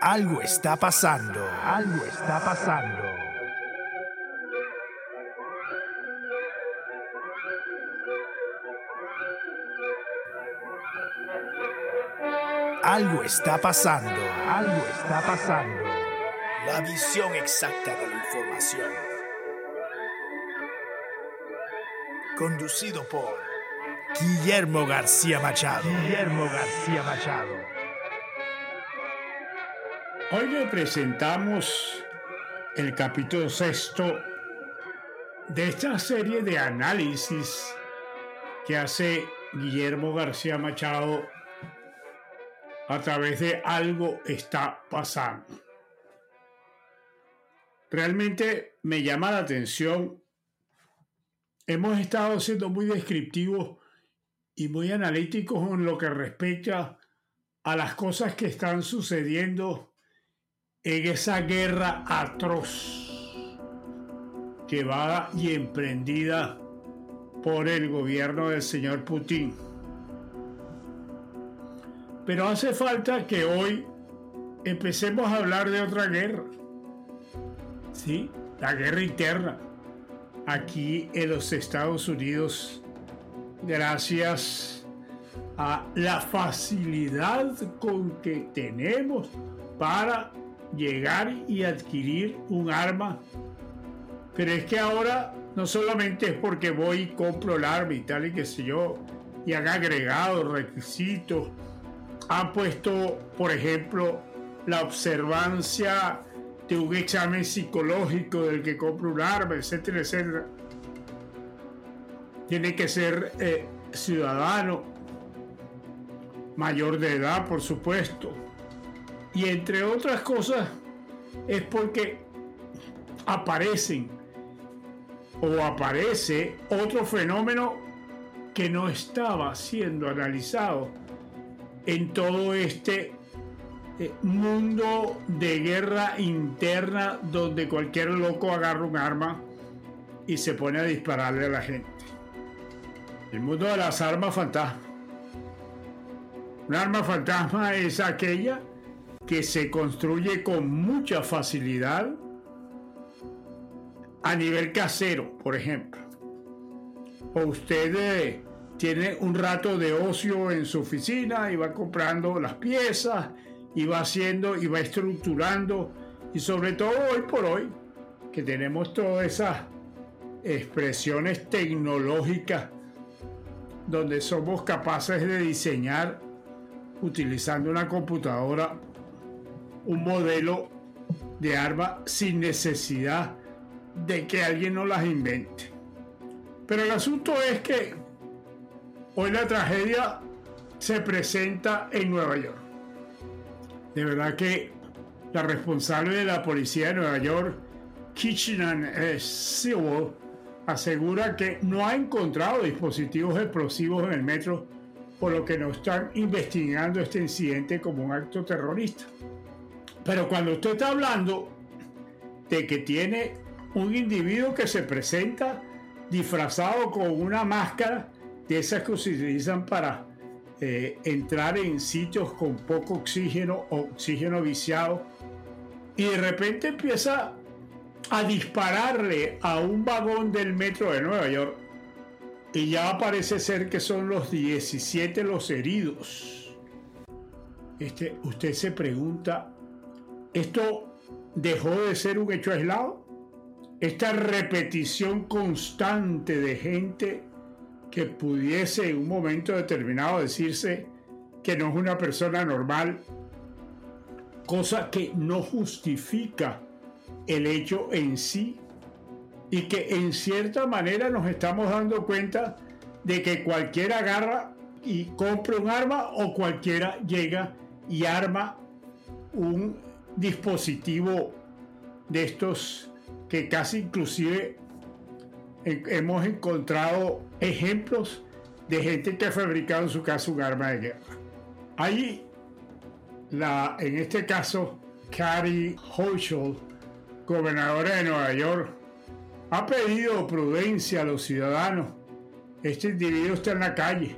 Algo está pasando. Algo está pasando. Algo está pasando. Algo está pasando. La visión exacta de la información. Conducido por Guillermo García Machado. Guillermo García Machado. Hoy le presentamos el capítulo sexto de esta serie de análisis que hace Guillermo García Machado a través de algo está pasando. Realmente me llama la atención. Hemos estado siendo muy descriptivos y muy analíticos en lo que respecta a las cosas que están sucediendo en esa guerra atroz llevada y emprendida por el gobierno del señor Putin. Pero hace falta que hoy empecemos a hablar de otra guerra. Sí, la guerra interna. Aquí en los Estados Unidos, gracias a la facilidad con que tenemos para llegar y adquirir un arma. Pero es que ahora no solamente es porque voy y compro el arma y tal y qué sé yo, y han agregado requisitos, han puesto, por ejemplo, la observancia de un examen psicológico del que compra un arma, etcétera, etcétera. Tiene que ser eh, ciudadano, mayor de edad, por supuesto y entre otras cosas es porque aparecen o aparece otro fenómeno que no estaba siendo analizado en todo este eh, mundo de guerra interna donde cualquier loco agarra un arma y se pone a dispararle a la gente. El mundo de las armas fantasma. Un arma fantasma es aquella que se construye con mucha facilidad a nivel casero, por ejemplo. O usted eh, tiene un rato de ocio en su oficina y va comprando las piezas y va haciendo y va estructurando y sobre todo hoy por hoy que tenemos todas esas expresiones tecnológicas donde somos capaces de diseñar utilizando una computadora un modelo de arma sin necesidad de que alguien no las invente. Pero el asunto es que hoy la tragedia se presenta en Nueva York. De verdad que la responsable de la policía de Nueva York, Kitchener Sewell, asegura que no ha encontrado dispositivos explosivos en el metro, por lo que no están investigando este incidente como un acto terrorista. Pero cuando usted está hablando de que tiene un individuo que se presenta disfrazado con una máscara de esas que se utilizan para eh, entrar en sitios con poco oxígeno o oxígeno viciado y de repente empieza a dispararle a un vagón del metro de Nueva York y ya parece ser que son los 17 los heridos. Este, usted se pregunta esto dejó de ser un hecho aislado. Esta repetición constante de gente que pudiese en un momento determinado decirse que no es una persona normal, cosa que no justifica el hecho en sí y que en cierta manera nos estamos dando cuenta de que cualquiera agarra y compra un arma o cualquiera llega y arma un dispositivo de estos que casi inclusive hemos encontrado ejemplos de gente que ha fabricado en su casa un arma de guerra. Ahí, la, en este caso, Carrie Hochul, gobernadora de Nueva York, ha pedido prudencia a los ciudadanos Este individuo está en la calle.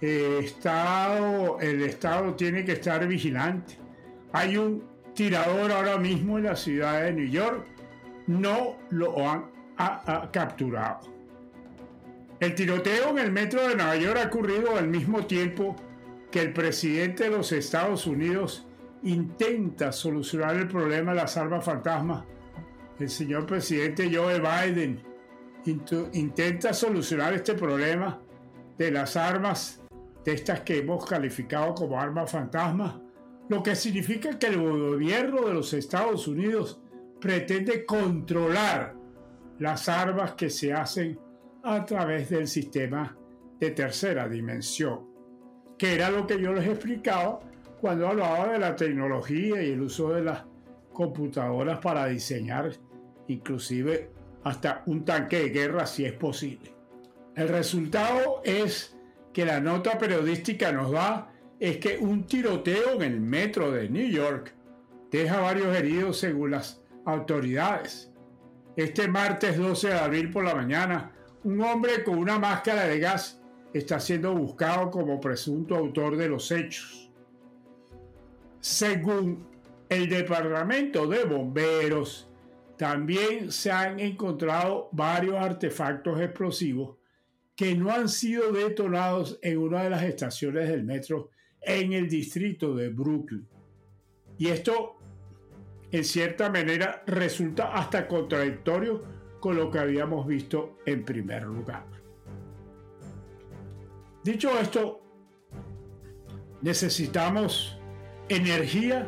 Estado, el Estado tiene que estar vigilante. Hay un tirador ahora mismo en la ciudad de New York. No lo han capturado. El tiroteo en el metro de Nueva York ha ocurrido al mismo tiempo que el presidente de los Estados Unidos intenta solucionar el problema de las armas fantasmas. El señor presidente Joe Biden intenta solucionar este problema de las armas, de estas que hemos calificado como armas fantasmas, lo que significa que el gobierno de los Estados Unidos pretende controlar las armas que se hacen a través del sistema de tercera dimensión, que era lo que yo les explicaba cuando hablaba de la tecnología y el uso de las computadoras para diseñar inclusive hasta un tanque de guerra si es posible. El resultado es que la nota periodística nos da es que un tiroteo en el metro de New York deja varios heridos según las autoridades. Este martes 12 de abril por la mañana, un hombre con una máscara de gas está siendo buscado como presunto autor de los hechos. Según el Departamento de Bomberos, también se han encontrado varios artefactos explosivos que no han sido detonados en una de las estaciones del metro en el distrito de Brooklyn. Y esto, en cierta manera, resulta hasta contradictorio con lo que habíamos visto en primer lugar. Dicho esto, necesitamos energía,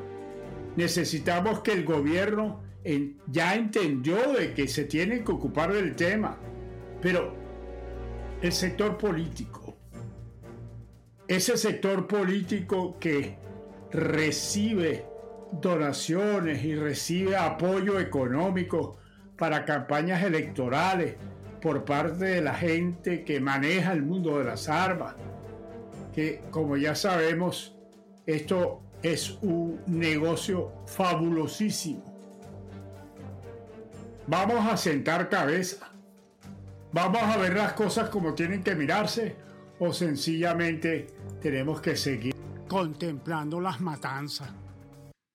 necesitamos que el gobierno ya entendió de que se tiene que ocupar del tema, pero el sector político, ese sector político que recibe donaciones y recibe apoyo económico para campañas electorales por parte de la gente que maneja el mundo de las armas, que como ya sabemos, esto es un negocio fabulosísimo Vamos a sentar cabeza. Vamos a ver las cosas como tienen que mirarse o sencillamente tenemos que seguir contemplando las matanzas.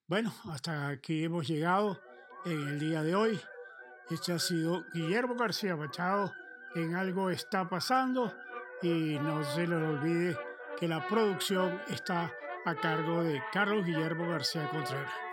Bueno, hasta aquí hemos llegado en el día de hoy. Este ha sido Guillermo García Machado en Algo está pasando y no se les olvide que la producción está a cargo de Carlos Guillermo García Contreras.